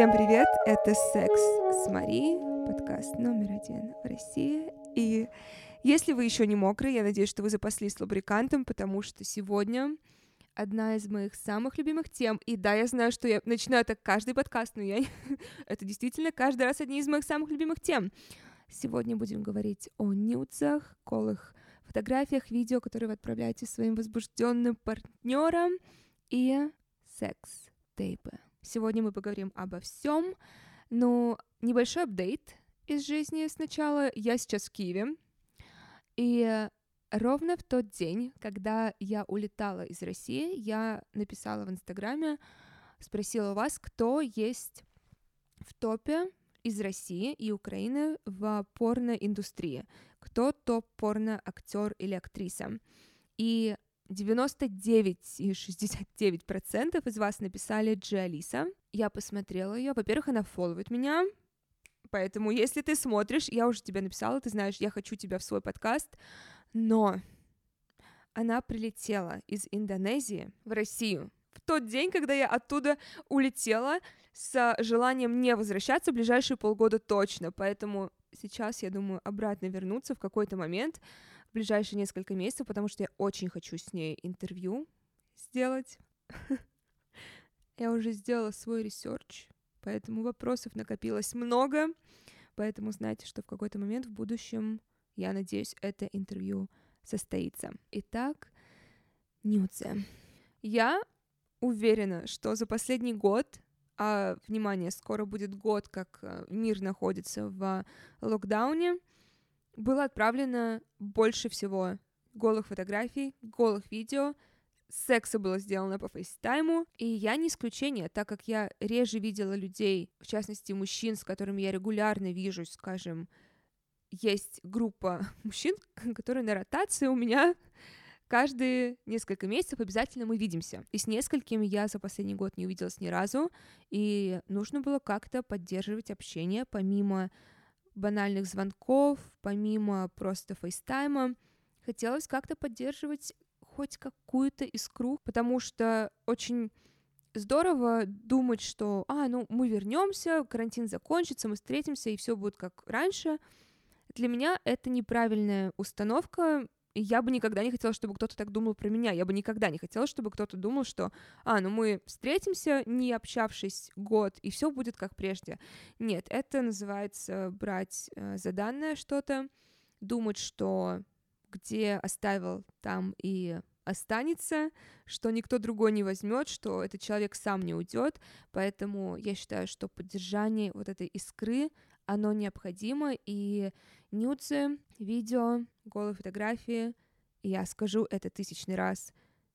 Всем привет, это «Секс с Марией», подкаст номер один в России. И если вы еще не мокрые, я надеюсь, что вы запаслись лубрикантом, потому что сегодня одна из моих самых любимых тем. И да, я знаю, что я начинаю так каждый подкаст, но я... это действительно каждый раз одни из моих самых любимых тем. Сегодня будем говорить о нюцах, голых фотографиях, видео, которые вы отправляете своим возбужденным партнерам и секс-тейпы. Сегодня мы поговорим обо всем, но небольшой апдейт из жизни сначала. Я сейчас в Киеве, и ровно в тот день, когда я улетала из России, я написала в Инстаграме, спросила вас, кто есть в топе из России и Украины в порноиндустрии. Кто топ-порно-актер или актриса? И 99,69% из вас написали Джиалиса. Я посмотрела ее. Во-первых, она фолловит меня, поэтому если ты смотришь, я уже тебе написала, ты знаешь, я хочу тебя в свой подкаст, но она прилетела из Индонезии в Россию в тот день, когда я оттуда улетела с желанием не возвращаться в ближайшие полгода точно, поэтому сейчас, я думаю, обратно вернуться в какой-то момент, в ближайшие несколько месяцев, потому что я очень хочу с ней интервью сделать. Я уже сделала свой research, поэтому вопросов накопилось много, поэтому знайте, что в какой-то момент в будущем, я надеюсь, это интервью состоится. Итак, nudes. Я уверена, что за последний год а, внимание, скоро будет год, как э, мир находится в локдауне, было отправлено больше всего голых фотографий, голых видео, секса было сделано по фейстайму, и я не исключение, так как я реже видела людей, в частности мужчин, с которыми я регулярно вижусь, скажем, есть группа мужчин, которые на ротации у меня каждые несколько месяцев обязательно мы видимся. И с несколькими я за последний год не увиделась ни разу, и нужно было как-то поддерживать общение помимо банальных звонков, помимо просто FaceTime а. Хотелось как-то поддерживать хоть какую-то искру, потому что очень здорово думать, что, а, ну, мы вернемся, карантин закончится, мы встретимся, и все будет как раньше. Для меня это неправильная установка, и я бы никогда не хотела, чтобы кто-то так думал про меня. Я бы никогда не хотела, чтобы кто-то думал, что, а, ну мы встретимся, не общавшись год, и все будет как прежде. Нет, это называется брать э, за данное что-то, думать, что где оставил, там и останется, что никто другой не возьмет, что этот человек сам не уйдет. Поэтому я считаю, что поддержание вот этой искры, оно необходимо, и нюцы, видео, голые фотографии, я скажу это тысячный раз,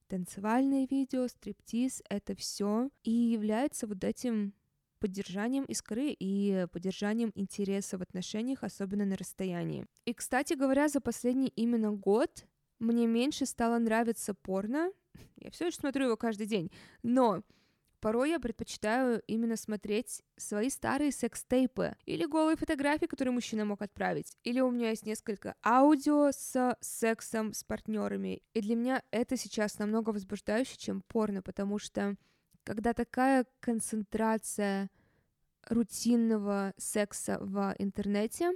танцевальные видео, стриптиз, это все и является вот этим поддержанием искры и поддержанием интереса в отношениях, особенно на расстоянии. И, кстати говоря, за последний именно год мне меньше стало нравиться порно. Я все еще смотрю его каждый день, но Порой я предпочитаю именно смотреть свои старые секс-тейпы или голые фотографии, которые мужчина мог отправить. Или у меня есть несколько аудио с сексом с партнерами. И для меня это сейчас намного возбуждающее, чем порно, потому что когда такая концентрация рутинного секса в интернете,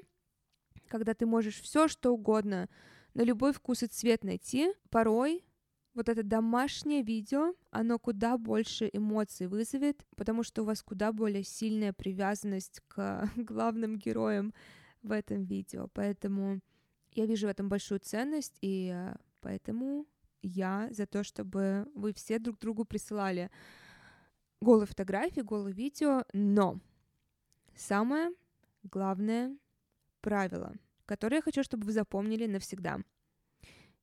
когда ты можешь все что угодно на любой вкус и цвет найти, порой вот это домашнее видео, оно куда больше эмоций вызовет, потому что у вас куда более сильная привязанность к главным героям в этом видео. Поэтому я вижу в этом большую ценность, и э, поэтому я за то, чтобы вы все друг другу присылали голые фотографии, голые видео, но самое главное правило, которое я хочу, чтобы вы запомнили навсегда.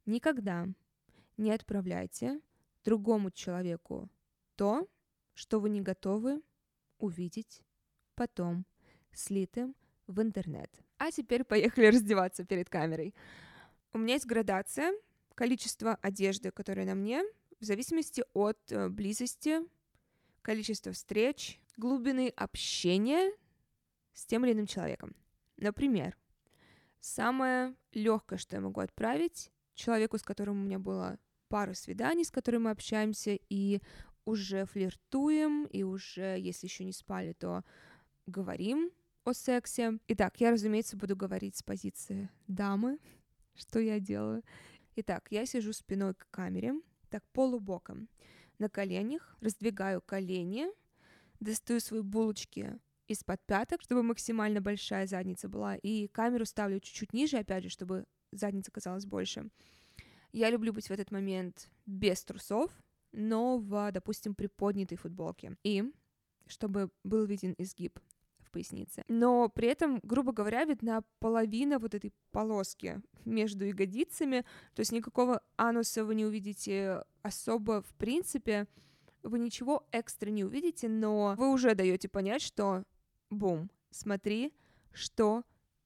Никогда не отправляйте другому человеку то, что вы не готовы увидеть потом слитым в интернет. А теперь поехали раздеваться перед камерой. У меня есть градация количества одежды, которая на мне, в зависимости от э, близости, количества встреч, глубины общения с тем или иным человеком. Например, самое легкое, что я могу отправить человеку, с которым у меня было пару свиданий, с которыми мы общаемся, и уже флиртуем, и уже, если еще не спали, то говорим о сексе. Итак, я, разумеется, буду говорить с позиции дамы, что я делаю. Итак, я сижу спиной к камере, так полубоком, на коленях, раздвигаю колени, достаю свои булочки из-под пяток, чтобы максимально большая задница была, и камеру ставлю чуть-чуть ниже, опять же, чтобы задница казалась больше. Я люблю быть в этот момент без трусов, но в, допустим, приподнятой футболке. И чтобы был виден изгиб в пояснице. Но при этом, грубо говоря, видна половина вот этой полоски между ягодицами, то есть никакого ануса вы не увидите особо в принципе, вы ничего экстра не увидите, но вы уже даете понять, что бум, смотри, что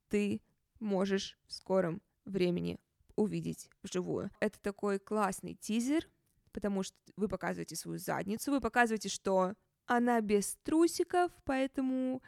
ты можешь в скором времени увидеть вживую. Это такой классный тизер, потому что вы показываете свою задницу, вы показываете, что она без трусиков, поэтому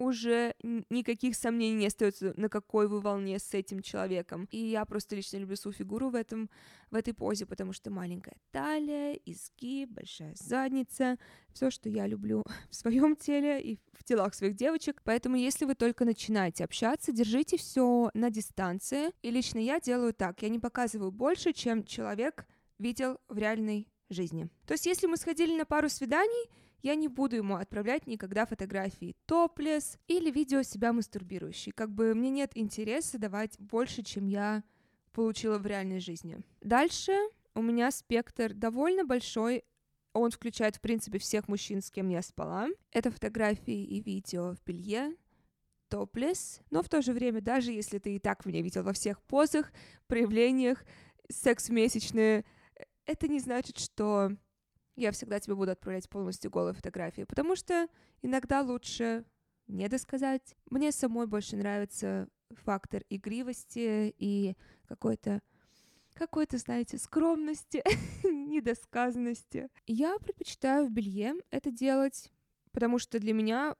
уже никаких сомнений не остается, на какой вы волне с этим человеком. И я просто лично люблю свою фигуру в, этом, в этой позе, потому что маленькая талия, изгиб, большая задница, все, что я люблю в своем теле и в телах своих девочек. Поэтому, если вы только начинаете общаться, держите все на дистанции. И лично я делаю так, я не показываю больше, чем человек видел в реальной жизни. То есть, если мы сходили на пару свиданий, я не буду ему отправлять никогда фотографии топлес или видео себя мастурбирующей. Как бы мне нет интереса давать больше, чем я получила в реальной жизни. Дальше у меня спектр довольно большой. Он включает, в принципе, всех мужчин, с кем я спала. Это фотографии и видео в белье, топлес, но в то же время, даже если ты и так меня видел во всех позах, проявлениях, секс месячные, это не значит, что я всегда тебе буду отправлять полностью голые фотографии, потому что иногда лучше не досказать. Мне самой больше нравится фактор игривости и какой-то какой-то, знаете, скромности, недосказанности. Я предпочитаю в белье это делать, потому что для меня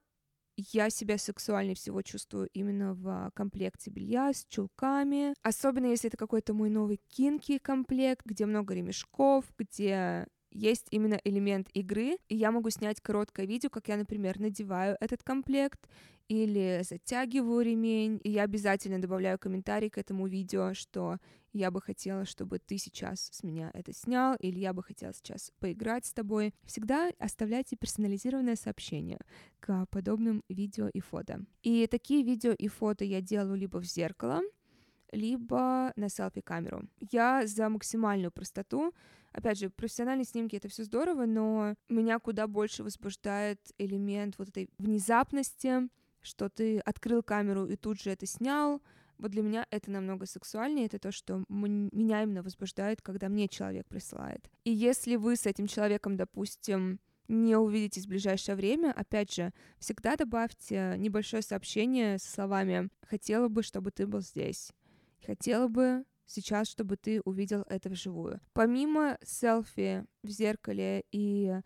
я себя сексуальнее всего чувствую именно в комплекте белья с чулками. Особенно если это какой-то мой новый кинки комплект, где много ремешков, где есть именно элемент игры, и я могу снять короткое видео, как я, например, надеваю этот комплект или затягиваю ремень, и я обязательно добавляю комментарий к этому видео, что я бы хотела, чтобы ты сейчас с меня это снял, или я бы хотела сейчас поиграть с тобой. Всегда оставляйте персонализированное сообщение к подобным видео и фото. И такие видео и фото я делаю либо в зеркало, либо на селфи-камеру. Я за максимальную простоту. Опять же, профессиональные снимки — это все здорово, но меня куда больше возбуждает элемент вот этой внезапности, что ты открыл камеру и тут же это снял. Вот для меня это намного сексуальнее, это то, что меня именно возбуждает, когда мне человек присылает. И если вы с этим человеком, допустим, не увидитесь в ближайшее время, опять же, всегда добавьте небольшое сообщение со словами «хотела бы, чтобы ты был здесь». Хотела бы сейчас, чтобы ты увидел это вживую. Помимо селфи в зеркале и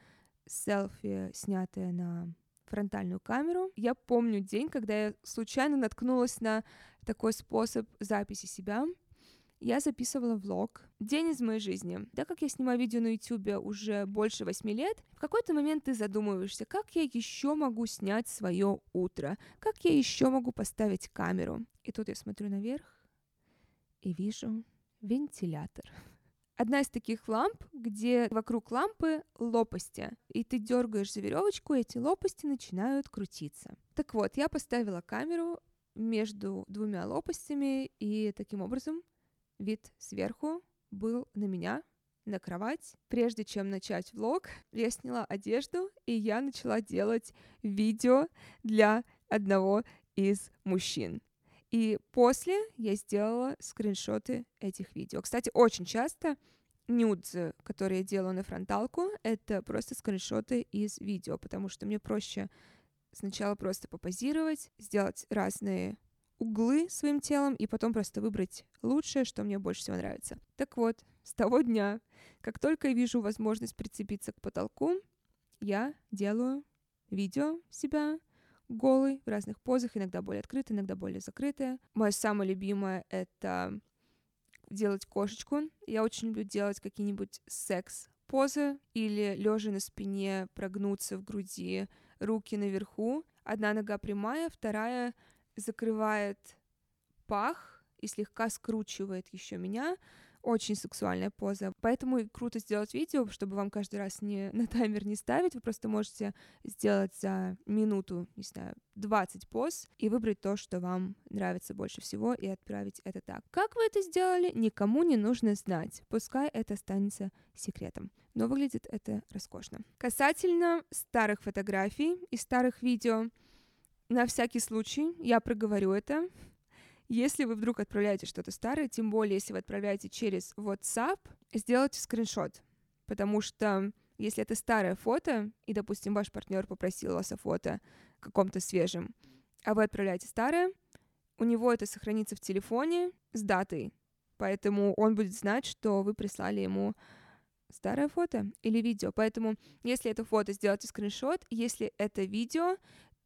селфи, снятые на фронтальную камеру, я помню день, когда я случайно наткнулась на такой способ записи себя. Я записывала влог «День из моей жизни». Так как я снимаю видео на YouTube уже больше восьми лет, в какой-то момент ты задумываешься, как я еще могу снять свое утро, как я еще могу поставить камеру. И тут я смотрю наверх, и вижу вентилятор. Одна из таких ламп, где вокруг лампы лопасти, и ты дергаешь за веревочку, и эти лопасти начинают крутиться. Так вот, я поставила камеру между двумя лопастями, и таким образом вид сверху был на меня, на кровать. Прежде чем начать влог, я сняла одежду, и я начала делать видео для одного из мужчин. И после я сделала скриншоты этих видео. Кстати, очень часто нюдзы, которые я делаю на фронталку, это просто скриншоты из видео, потому что мне проще сначала просто попозировать, сделать разные углы своим телом и потом просто выбрать лучшее, что мне больше всего нравится. Так вот, с того дня, как только я вижу возможность прицепиться к потолку, я делаю видео себя, голый, в разных позах, иногда более открытые, иногда более закрытые. Мое самое любимое — это делать кошечку. Я очень люблю делать какие-нибудь секс поза или лежа на спине, прогнуться в груди, руки наверху, одна нога прямая, вторая закрывает пах и слегка скручивает еще меня, очень сексуальная поза. Поэтому круто сделать видео, чтобы вам каждый раз не на таймер не ставить. Вы просто можете сделать за минуту, не знаю, 20 поз и выбрать то, что вам нравится больше всего, и отправить это так. Как вы это сделали, никому не нужно знать. Пускай это останется секретом. Но выглядит это роскошно. Касательно старых фотографий и старых видео, на всякий случай я проговорю это. Если вы вдруг отправляете что-то старое, тем более если вы отправляете через WhatsApp, сделайте скриншот, потому что если это старое фото, и, допустим, ваш партнер попросил вас о фото каком-то свежем, а вы отправляете старое, у него это сохранится в телефоне с датой, поэтому он будет знать, что вы прислали ему старое фото или видео. Поэтому, если это фото, сделайте скриншот. Если это видео,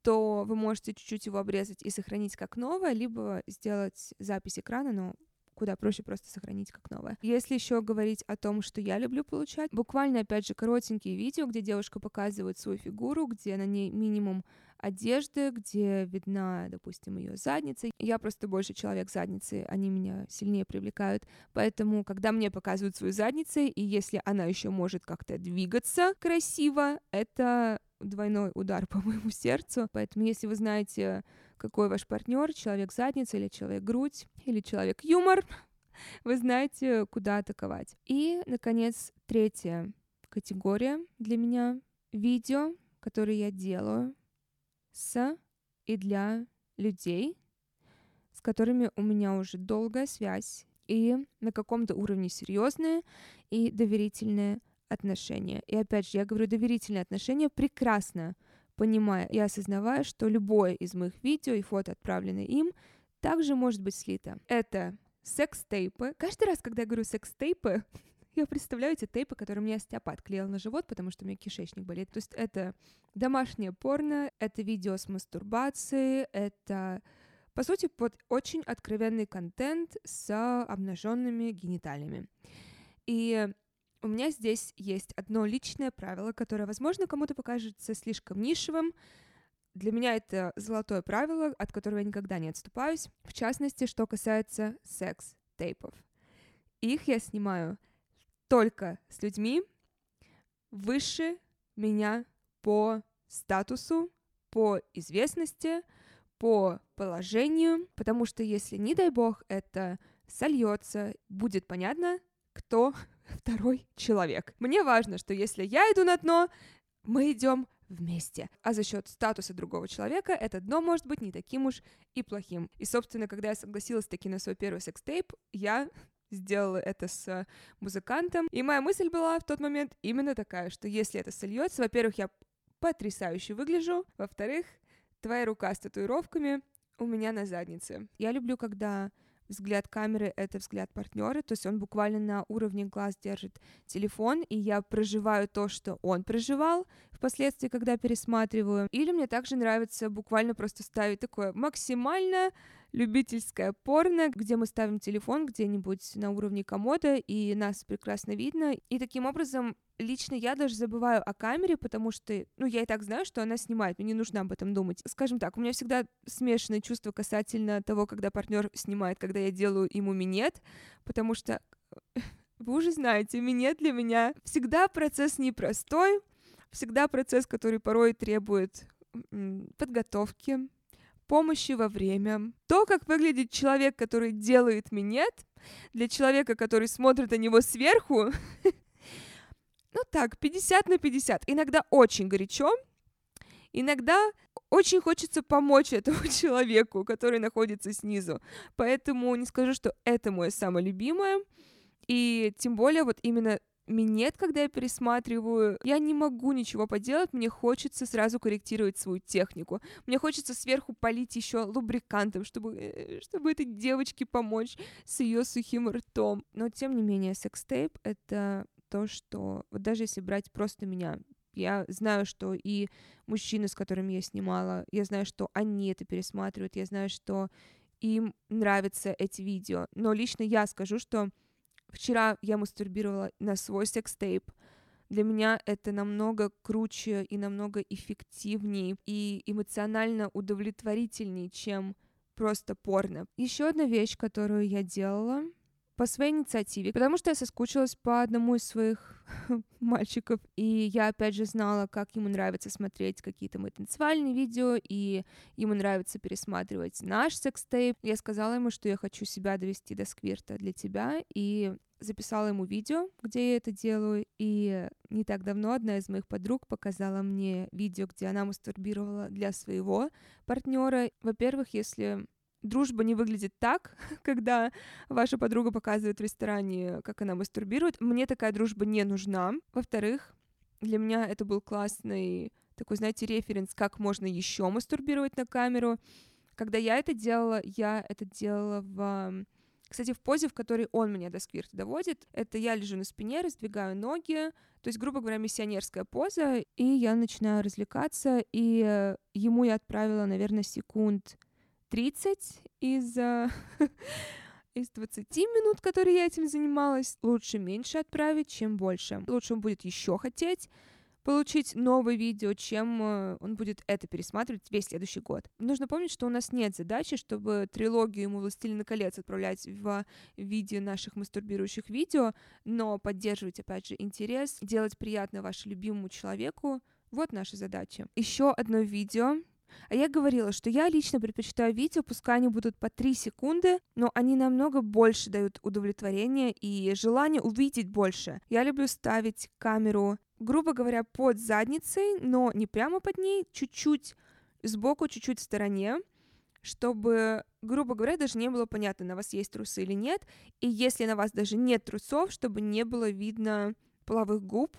то вы можете чуть-чуть его обрезать и сохранить как новое, либо сделать запись экрана, но куда проще просто сохранить как новое. Если еще говорить о том, что я люблю получать, буквально, опять же, коротенькие видео, где девушка показывает свою фигуру, где на ней минимум одежды, где видна, допустим, ее задница. Я просто больше человек задницы, они меня сильнее привлекают. Поэтому, когда мне показывают свою задницу, и если она еще может как-то двигаться красиво, это двойной удар по моему сердцу. Поэтому, если вы знаете, какой ваш партнер, человек задница или человек грудь, или человек юмор, вы знаете, куда атаковать. И, наконец, третья категория для меня — видео, которые я делаю с и для людей, с которыми у меня уже долгая связь и на каком-то уровне серьезные и доверительные отношения. И опять же, я говорю доверительные отношения прекрасно, понимая и осознавая, что любое из моих видео и фото, отправленное им, также может быть слито. Это секс-тейпы. Каждый раз, когда я говорю секс-тейпы, я представляю эти тейпы, которые мне остеопат клеил на живот, потому что у меня кишечник болит. То есть это домашнее порно, это видео с мастурбацией, это, по сути, под очень откровенный контент с обнаженными гениталиями. И у меня здесь есть одно личное правило, которое, возможно, кому-то покажется слишком нишевым. Для меня это золотое правило, от которого я никогда не отступаюсь. В частности, что касается секс-тейпов. Их я снимаю только с людьми выше меня по статусу, по известности, по положению, потому что если, не дай бог, это сольется, будет понятно, кто второй человек. Мне важно, что если я иду на дно, мы идем вместе. А за счет статуса другого человека это дно может быть не таким уж и плохим. И, собственно, когда я согласилась таки на свой первый секс-тейп, я сделала это с музыкантом. И моя мысль была в тот момент именно такая, что если это сольется, во-первых, я потрясающе выгляжу, во-вторых, твоя рука с татуировками у меня на заднице. Я люблю, когда взгляд камеры — это взгляд партнера, то есть он буквально на уровне глаз держит телефон, и я проживаю то, что он проживал впоследствии, когда пересматриваю. Или мне также нравится буквально просто ставить такое максимально любительское порно, где мы ставим телефон где-нибудь на уровне комода, и нас прекрасно видно. И таким образом лично я даже забываю о камере, потому что, ну, я и так знаю, что она снимает, мне не нужно об этом думать. Скажем так, у меня всегда смешанные чувства касательно того, когда партнер снимает, когда я делаю ему минет, потому что вы уже знаете, минет для меня всегда процесс непростой, всегда процесс, который порой требует подготовки, помощи во время. То, как выглядит человек, который делает минет, для человека, который смотрит на него сверху, ну так, 50 на 50. Иногда очень горячо, иногда очень хочется помочь этому человеку, который находится снизу. Поэтому не скажу, что это мое самое любимое. И тем более вот именно минет, когда я пересматриваю, я не могу ничего поделать, мне хочется сразу корректировать свою технику. Мне хочется сверху полить еще лубрикантом, чтобы, э, чтобы этой девочке помочь с ее сухим ртом. Но тем не менее, секстейп — это то, что вот даже если брать просто меня, я знаю, что и мужчины, с которыми я снимала, я знаю, что они это пересматривают, я знаю, что им нравятся эти видео. Но лично я скажу, что вчера я мастурбировала на свой секс-тейп, Для меня это намного круче и намного эффективнее и эмоционально удовлетворительнее, чем просто порно. Еще одна вещь, которую я делала, по своей инициативе, потому что я соскучилась по одному из своих мальчиков, и я опять же знала, как ему нравится смотреть какие-то мои танцевальные видео, и ему нравится пересматривать наш секстейп. Я сказала ему, что я хочу себя довести до сквирта для тебя, и записала ему видео, где я это делаю, и не так давно одна из моих подруг показала мне видео, где она мастурбировала для своего партнера. Во-первых, если дружба не выглядит так, когда ваша подруга показывает в ресторане, как она мастурбирует. Мне такая дружба не нужна. Во-вторых, для меня это был классный такой, знаете, референс, как можно еще мастурбировать на камеру. Когда я это делала, я это делала в... Кстати, в позе, в которой он меня до сквирта доводит, это я лежу на спине, раздвигаю ноги, то есть, грубо говоря, миссионерская поза, и я начинаю развлекаться, и ему я отправила, наверное, секунд 30 из, э, из 20 минут, которые я этим занималась. Лучше меньше отправить, чем больше. Лучше он будет еще хотеть получить новое видео, чем э, он будет это пересматривать весь следующий год. Нужно помнить, что у нас нет задачи, чтобы трилогию ему «Властелина колец» отправлять в виде наших мастурбирующих видео, но поддерживать, опять же, интерес, делать приятно вашему любимому человеку — вот наша задача. Еще одно видео а я говорила, что я лично предпочитаю видео, пускай они будут по 3 секунды, но они намного больше дают удовлетворение и желание увидеть больше. Я люблю ставить камеру, грубо говоря, под задницей, но не прямо под ней, чуть-чуть сбоку, чуть-чуть в стороне, чтобы, грубо говоря, даже не было понятно, на вас есть трусы или нет, и если на вас даже нет трусов, чтобы не было видно половых губ,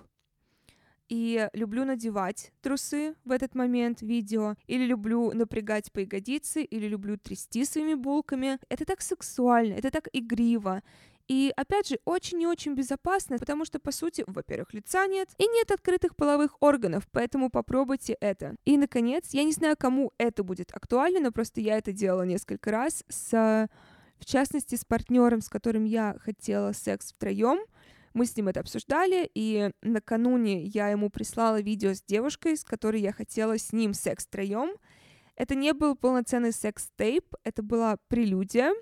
и люблю надевать трусы в этот момент видео, или люблю напрягать по ягодицы, или люблю трясти своими булками. Это так сексуально, это так игриво. И, опять же, очень и очень безопасно, потому что, по сути, во-первых, лица нет, и нет открытых половых органов, поэтому попробуйте это. И, наконец, я не знаю, кому это будет актуально, но просто я это делала несколько раз, с, в частности, с партнером, с которым я хотела секс втроем, мы с ним это обсуждали, и накануне я ему прислала видео с девушкой, с которой я хотела с ним секс втроем. Это не был полноценный секс-тейп, это была прелюдия.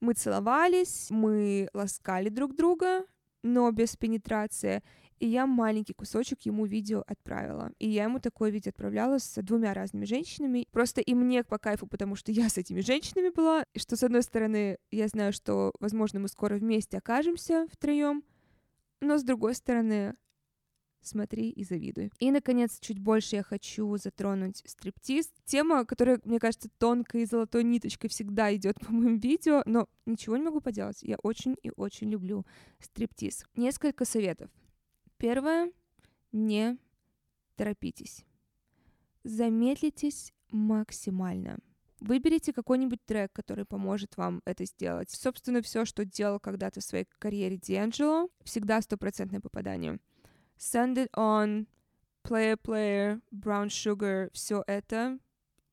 Мы целовались, мы ласкали друг друга, но без пенетрации. И я маленький кусочек ему видео отправила. И я ему такое видео отправляла с двумя разными женщинами. Просто и мне по кайфу, потому что я с этими женщинами была. И что, с одной стороны, я знаю, что, возможно, мы скоро вместе окажемся втроем, но с другой стороны, смотри и завидуй. И, наконец, чуть больше я хочу затронуть стриптиз. Тема, которая, мне кажется, тонкой и золотой ниточкой всегда идет по моим видео, но ничего не могу поделать. Я очень и очень люблю стриптиз. Несколько советов. Первое. Не торопитесь. Замедлитесь максимально. Выберите какой-нибудь трек, который поможет вам это сделать. Собственно, все, что делал когда-то в своей карьере Дианджело, всегда стопроцентное попадание. Send It On, Player Player, Brown Sugar, все это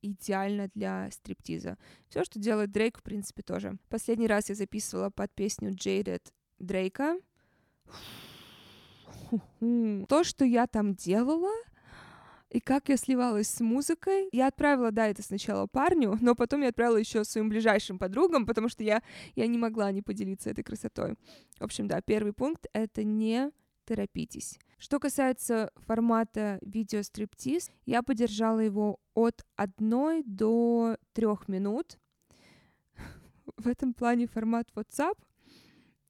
идеально для стриптиза. Все, что делает Дрейк, в принципе, тоже. Последний раз я записывала под песню Jaded Дрейка. То, что я там делала, и как я сливалась с музыкой. Я отправила, да, это сначала парню, но потом я отправила еще своим ближайшим подругам, потому что я, я не могла не поделиться этой красотой. В общем, да, первый пункт — это не торопитесь. Что касается формата видео стриптиз, я поддержала его от одной до трех минут. В этом плане формат WhatsApp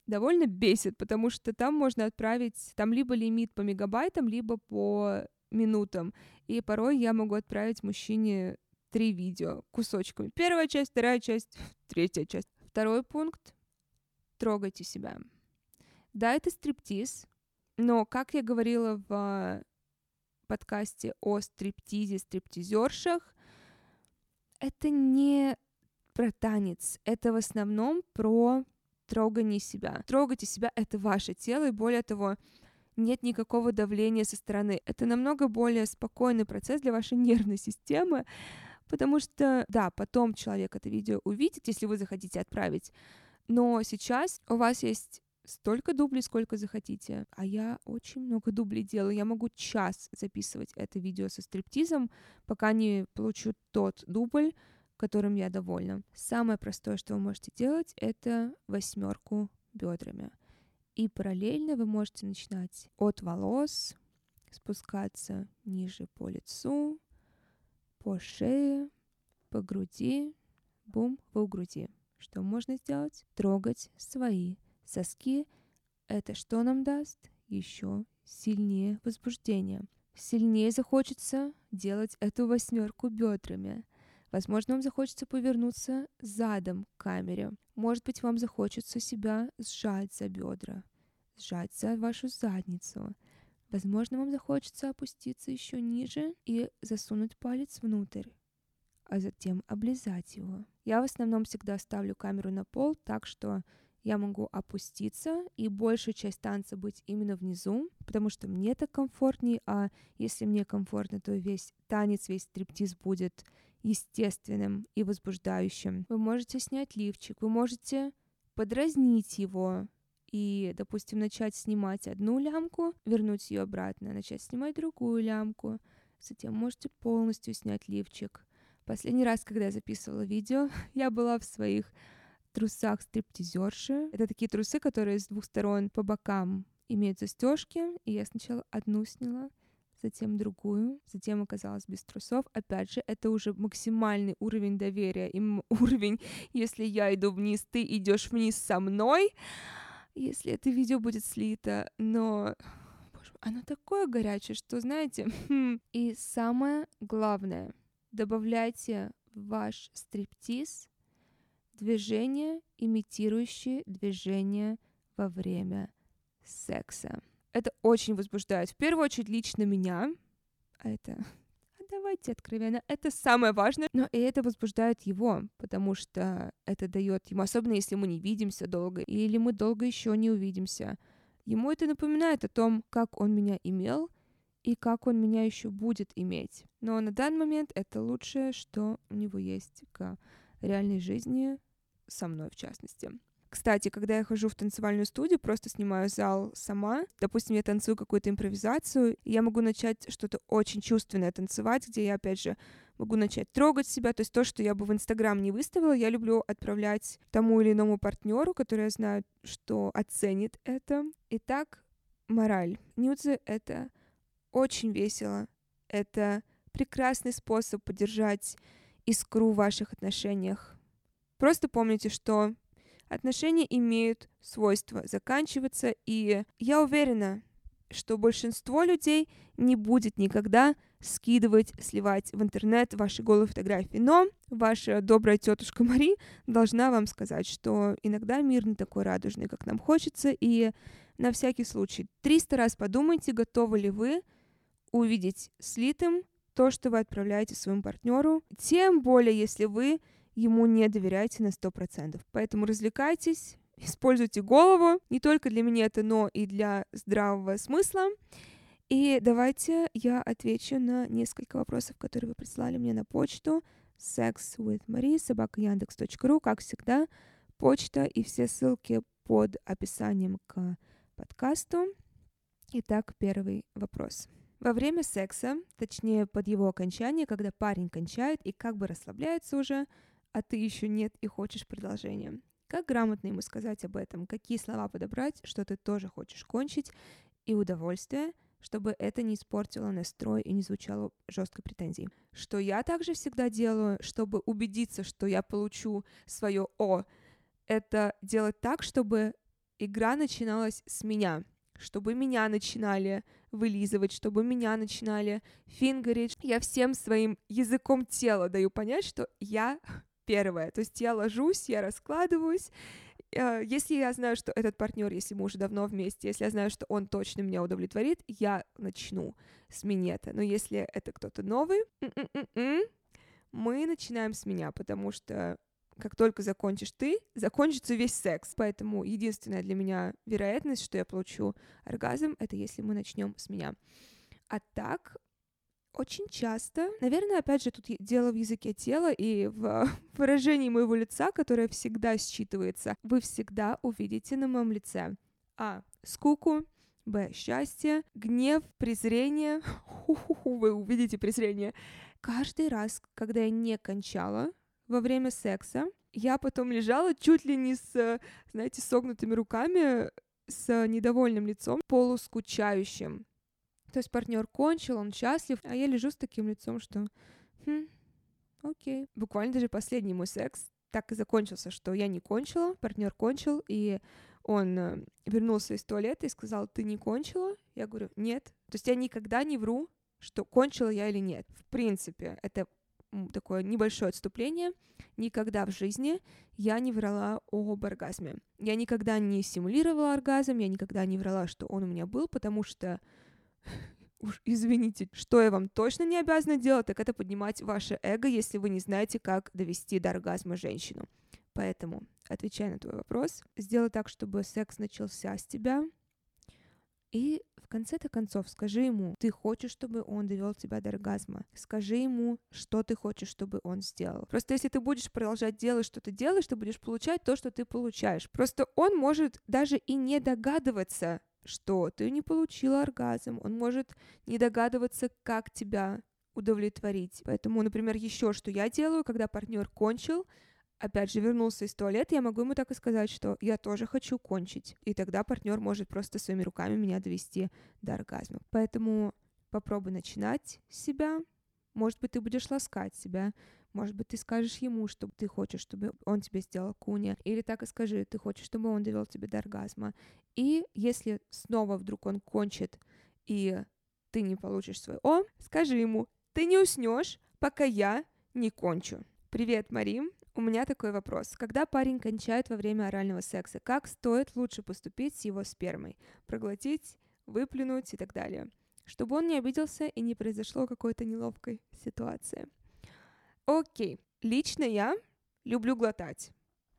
довольно бесит, потому что там можно отправить, там либо лимит по мегабайтам, либо по минутам. И порой я могу отправить мужчине три видео кусочками. Первая часть, вторая часть, третья часть. Второй пункт — трогайте себя. Да, это стриптиз, но, как я говорила в подкасте о стриптизе, стриптизершах, это не про танец, это в основном про трогание себя. Трогайте себя — это ваше тело, и более того, нет никакого давления со стороны. Это намного более спокойный процесс для вашей нервной системы, потому что, да, потом человек это видео увидит, если вы захотите отправить, но сейчас у вас есть столько дублей, сколько захотите. А я очень много дублей делаю. Я могу час записывать это видео со стриптизом, пока не получу тот дубль, которым я довольна. Самое простое, что вы можете делать, это восьмерку бедрами. И параллельно вы можете начинать от волос, спускаться ниже по лицу, по шее, по груди, бум, у груди. Что можно сделать? Трогать свои соски. Это что нам даст? Еще сильнее возбуждение. Сильнее захочется делать эту восьмерку бедрами. Возможно, вам захочется повернуться задом к камере. Может быть, вам захочется себя сжать за бедра, сжать за вашу задницу. Возможно, вам захочется опуститься еще ниже и засунуть палец внутрь, а затем облизать его. Я в основном всегда ставлю камеру на пол так, что я могу опуститься и большая часть танца быть именно внизу, потому что мне так комфортнее, а если мне комфортно, то весь танец, весь стриптиз будет естественным и возбуждающим. Вы можете снять лифчик, вы можете подразнить его и, допустим, начать снимать одну лямку, вернуть ее обратно, начать снимать другую лямку, затем можете полностью снять лифчик. Последний раз, когда я записывала видео, я была в своих трусах стриптизерши. Это такие трусы, которые с двух сторон по бокам имеют застежки. И я сначала одну сняла, затем другую, затем оказалась без трусов. Опять же, это уже максимальный уровень доверия и уровень, если я иду вниз, ты идешь вниз со мной, если это видео будет слито, но боже, оно такое горячее, что, знаете, хм. и самое главное, добавляйте в ваш стриптиз движения, имитирующие движения во время секса. Это очень возбуждает. В первую очередь лично меня. А это а давайте откровенно, это самое важное, но и это возбуждает его, потому что это дает ему, особенно если мы не видимся долго, или мы долго еще не увидимся, ему это напоминает о том, как он меня имел и как он меня еще будет иметь. Но на данный момент это лучшее, что у него есть к реальной жизни, со мной в частности. Кстати, когда я хожу в танцевальную студию, просто снимаю зал сама. Допустим, я танцую какую-то импровизацию, и я могу начать что-то очень чувственное танцевать, где я, опять же, могу начать трогать себя. То есть то, что я бы в Инстаграм не выставила, я люблю отправлять тому или иному партнеру, который я знаю, что оценит это. Итак, мораль. Нюдзы — это очень весело. Это прекрасный способ поддержать искру в ваших отношениях. Просто помните, что отношения имеют свойство заканчиваться, и я уверена, что большинство людей не будет никогда скидывать, сливать в интернет ваши голые фотографии. Но ваша добрая тетушка Мари должна вам сказать, что иногда мир не такой радужный, как нам хочется, и на всякий случай 300 раз подумайте, готовы ли вы увидеть слитым то, что вы отправляете своему партнеру, тем более, если вы ему не доверяйте на 100%. Поэтому развлекайтесь, используйте голову, не только для меня это, но и для здравого смысла. И давайте я отвечу на несколько вопросов, которые вы прислали мне на почту sexwithmarie.yandex.ru, как всегда, почта и все ссылки под описанием к подкасту. Итак, первый вопрос. Во время секса, точнее под его окончание, когда парень кончает и как бы расслабляется уже, а ты еще нет и хочешь продолжения. Как грамотно ему сказать об этом? Какие слова подобрать, что ты тоже хочешь кончить, и удовольствие, чтобы это не испортило настрой и не звучало жесткой претензии. Что я также всегда делаю, чтобы убедиться, что я получу свое «о», это делать так, чтобы игра начиналась с меня, чтобы меня начинали вылизывать, чтобы меня начинали фингерить. Я всем своим языком тела даю понять, что я первое. То есть я ложусь, я раскладываюсь. Э, если я знаю, что этот партнер, если мы уже давно вместе, если я знаю, что он точно меня удовлетворит, я начну с минета. Но если это кто-то новый, мы начинаем с меня, потому что как только закончишь ты, закончится весь секс. Поэтому единственная для меня вероятность, что я получу оргазм, это если мы начнем с меня. А так, очень часто, наверное, опять же, тут дело в языке тела и в выражении моего лица, которое всегда считывается. Вы всегда увидите на моем лице А. Скуку. Б. Счастье. Гнев, презрение. Ху-ху-ху, вы увидите презрение. Каждый раз, когда я не кончала во время секса, я потом лежала чуть ли не с, знаете, согнутыми руками, с недовольным лицом, полускучающим. То есть партнер кончил, он счастлив, а я лежу с таким лицом, что хм, окей. Буквально даже последний мой секс так и закончился, что я не кончила, партнер кончил, и он э, вернулся из туалета и сказал, ты не кончила? Я говорю, нет. То есть я никогда не вру, что кончила я или нет. В принципе, это такое небольшое отступление. Никогда в жизни я не врала об оргазме. Я никогда не симулировала оргазм, я никогда не врала, что он у меня был, потому что уж извините, что я вам точно не обязана делать, так это поднимать ваше эго, если вы не знаете, как довести до оргазма женщину. Поэтому, отвечая на твой вопрос, сделай так, чтобы секс начался с тебя, и в конце-то концов скажи ему, ты хочешь, чтобы он довел тебя до оргазма. Скажи ему, что ты хочешь, чтобы он сделал. Просто если ты будешь продолжать делать, что ты делаешь, ты будешь получать то, что ты получаешь. Просто он может даже и не догадываться, что ты не получила оргазм. Он может не догадываться, как тебя удовлетворить. Поэтому, например, еще что я делаю, когда партнер кончил, опять же, вернулся из туалета, я могу ему так и сказать, что я тоже хочу кончить. И тогда партнер может просто своими руками меня довести до оргазма. Поэтому попробуй начинать себя. Может быть, ты будешь ласкать себя. Может быть, ты скажешь ему, что ты хочешь, чтобы он тебе сделал куни. Или так и скажи, ты хочешь, чтобы он довел тебя до оргазма. И если снова вдруг он кончит, и ты не получишь свой О, скажи ему, ты не уснешь, пока я не кончу. Привет, Марим. У меня такой вопрос. Когда парень кончает во время орального секса, как стоит лучше поступить с его спермой? Проглотить, выплюнуть и так далее. Чтобы он не обиделся и не произошло какой-то неловкой ситуации. Окей. Лично я люблю глотать.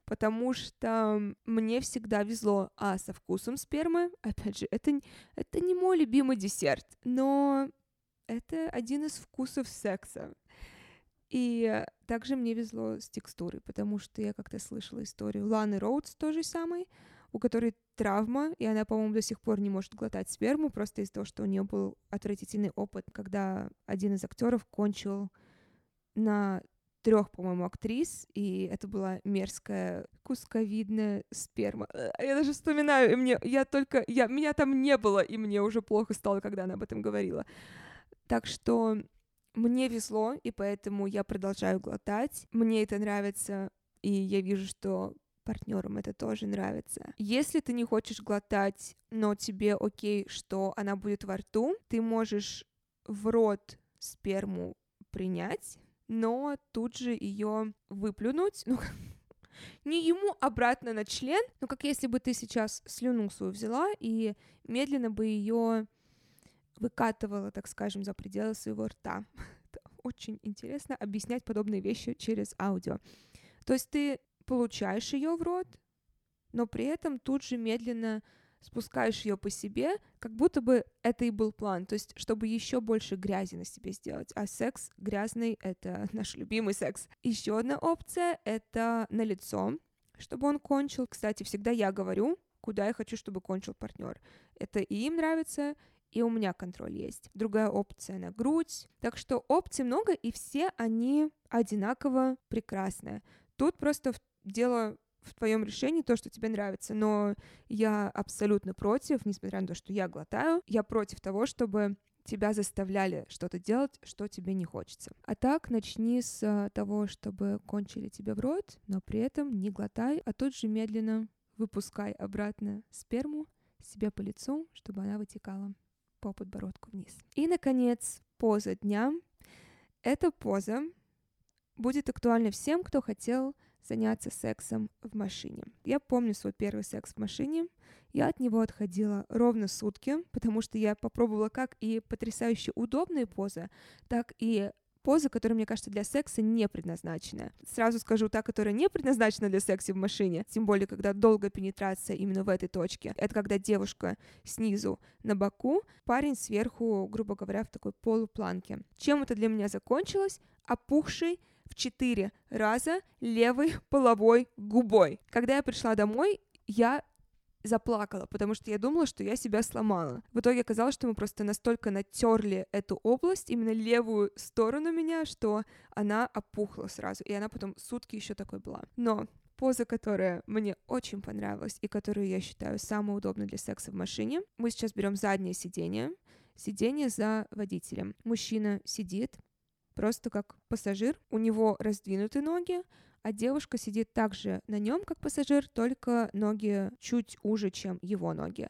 Потому что мне всегда везло, а со вкусом спермы, опять же, это, это не мой любимый десерт, но это один из вкусов секса. И также мне везло с текстурой, потому что я как-то слышала историю Ланы Роудс, той самой, у которой травма, и она, по-моему, до сих пор не может глотать сперму, просто из-за того, что у нее был отвратительный опыт, когда один из актеров кончил на трех, по-моему, актрис, и это была мерзкая кусковидная сперма. Э, я даже вспоминаю, и мне, я только, я, меня там не было, и мне уже плохо стало, когда она об этом говорила. Так что мне везло, и поэтому я продолжаю глотать. Мне это нравится, и я вижу, что партнерам это тоже нравится. Если ты не хочешь глотать, но тебе окей, что она будет во рту, ты можешь в рот сперму принять, но тут же ее выплюнуть, ну, не ему обратно на член, но как если бы ты сейчас слюну свою взяла и медленно бы ее выкатывала, так скажем, за пределы своего рта. Это очень интересно объяснять подобные вещи через аудио. То есть ты получаешь ее в рот, но при этом тут же медленно спускаешь ее по себе, как будто бы это и был план, то есть чтобы еще больше грязи на себе сделать. А секс грязный — это наш любимый секс. Еще одна опция — это на лицо, чтобы он кончил. Кстати, всегда я говорю, куда я хочу, чтобы кончил партнер. Это и им нравится, и у меня контроль есть. Другая опция на грудь. Так что опций много, и все они одинаково прекрасные. Тут просто дело в твоем решении то, что тебе нравится, но я абсолютно против, несмотря на то, что я глотаю, я против того, чтобы тебя заставляли что-то делать, что тебе не хочется. А так начни с а, того, чтобы кончили тебе в рот, но при этом не глотай, а тут же медленно выпускай обратно сперму себе по лицу, чтобы она вытекала по подбородку вниз. И, наконец, поза дня. Эта поза будет актуальна всем, кто хотел заняться сексом в машине. Я помню свой первый секс в машине. Я от него отходила ровно сутки, потому что я попробовала как и потрясающе удобные позы, так и поза, которая, мне кажется, для секса не предназначена. Сразу скажу, та, которая не предназначена для секса в машине, тем более, когда долгая пенетрация именно в этой точке, это когда девушка снизу на боку, парень сверху, грубо говоря, в такой полупланке. Чем это для меня закончилось? Опухший в четыре раза левой половой губой. Когда я пришла домой, я заплакала, потому что я думала, что я себя сломала. В итоге оказалось, что мы просто настолько натерли эту область, именно левую сторону меня, что она опухла сразу, и она потом сутки еще такой была. Но поза, которая мне очень понравилась и которую я считаю самой удобной для секса в машине. Мы сейчас берем заднее сиденье, сиденье за водителем. Мужчина сидит просто как пассажир, у него раздвинуты ноги, а девушка сидит также на нем, как пассажир, только ноги чуть уже, чем его ноги.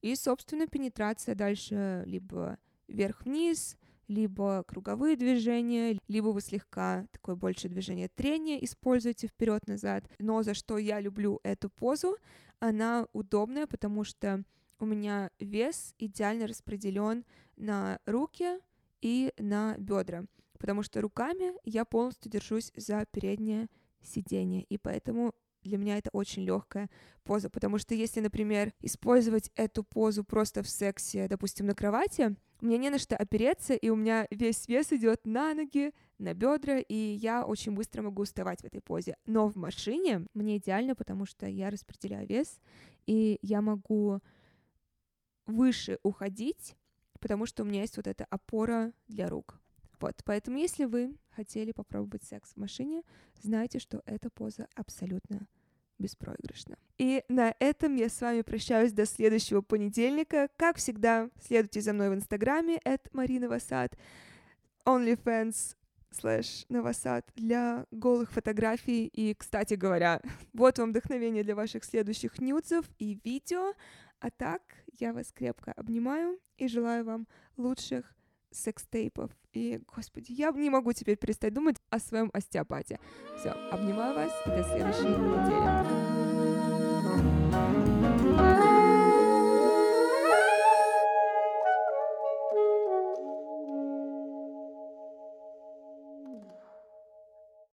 И, собственно, пенетрация дальше либо вверх-вниз, либо круговые движения, либо вы слегка такое больше движение трения используете вперед-назад. Но за что я люблю эту позу, она удобная, потому что у меня вес идеально распределен на руки и на бедра, потому что руками я полностью держусь за переднее сиденье, и поэтому для меня это очень легкая поза, потому что если, например, использовать эту позу просто в сексе, допустим, на кровати, мне не на что опереться, и у меня весь вес идет на ноги, на бедра, и я очень быстро могу уставать в этой позе. Но в машине мне идеально, потому что я распределяю вес, и я могу выше уходить, потому что у меня есть вот эта опора для рук. Вот, поэтому если вы хотели попробовать секс в машине, знайте, что эта поза абсолютно беспроигрышна. И на этом я с вами прощаюсь до следующего понедельника. Как всегда, следуйте за мной в инстаграме, at Васад, OnlyFans слэш Новосад для голых фотографий. И, кстати говоря, вот вам вдохновение для ваших следующих нюдзов и видео. А так, я вас крепко обнимаю и желаю вам лучших секстейпов. И, господи, я не могу теперь перестать думать о своем остеопате. Все, обнимаю вас до следующей недели.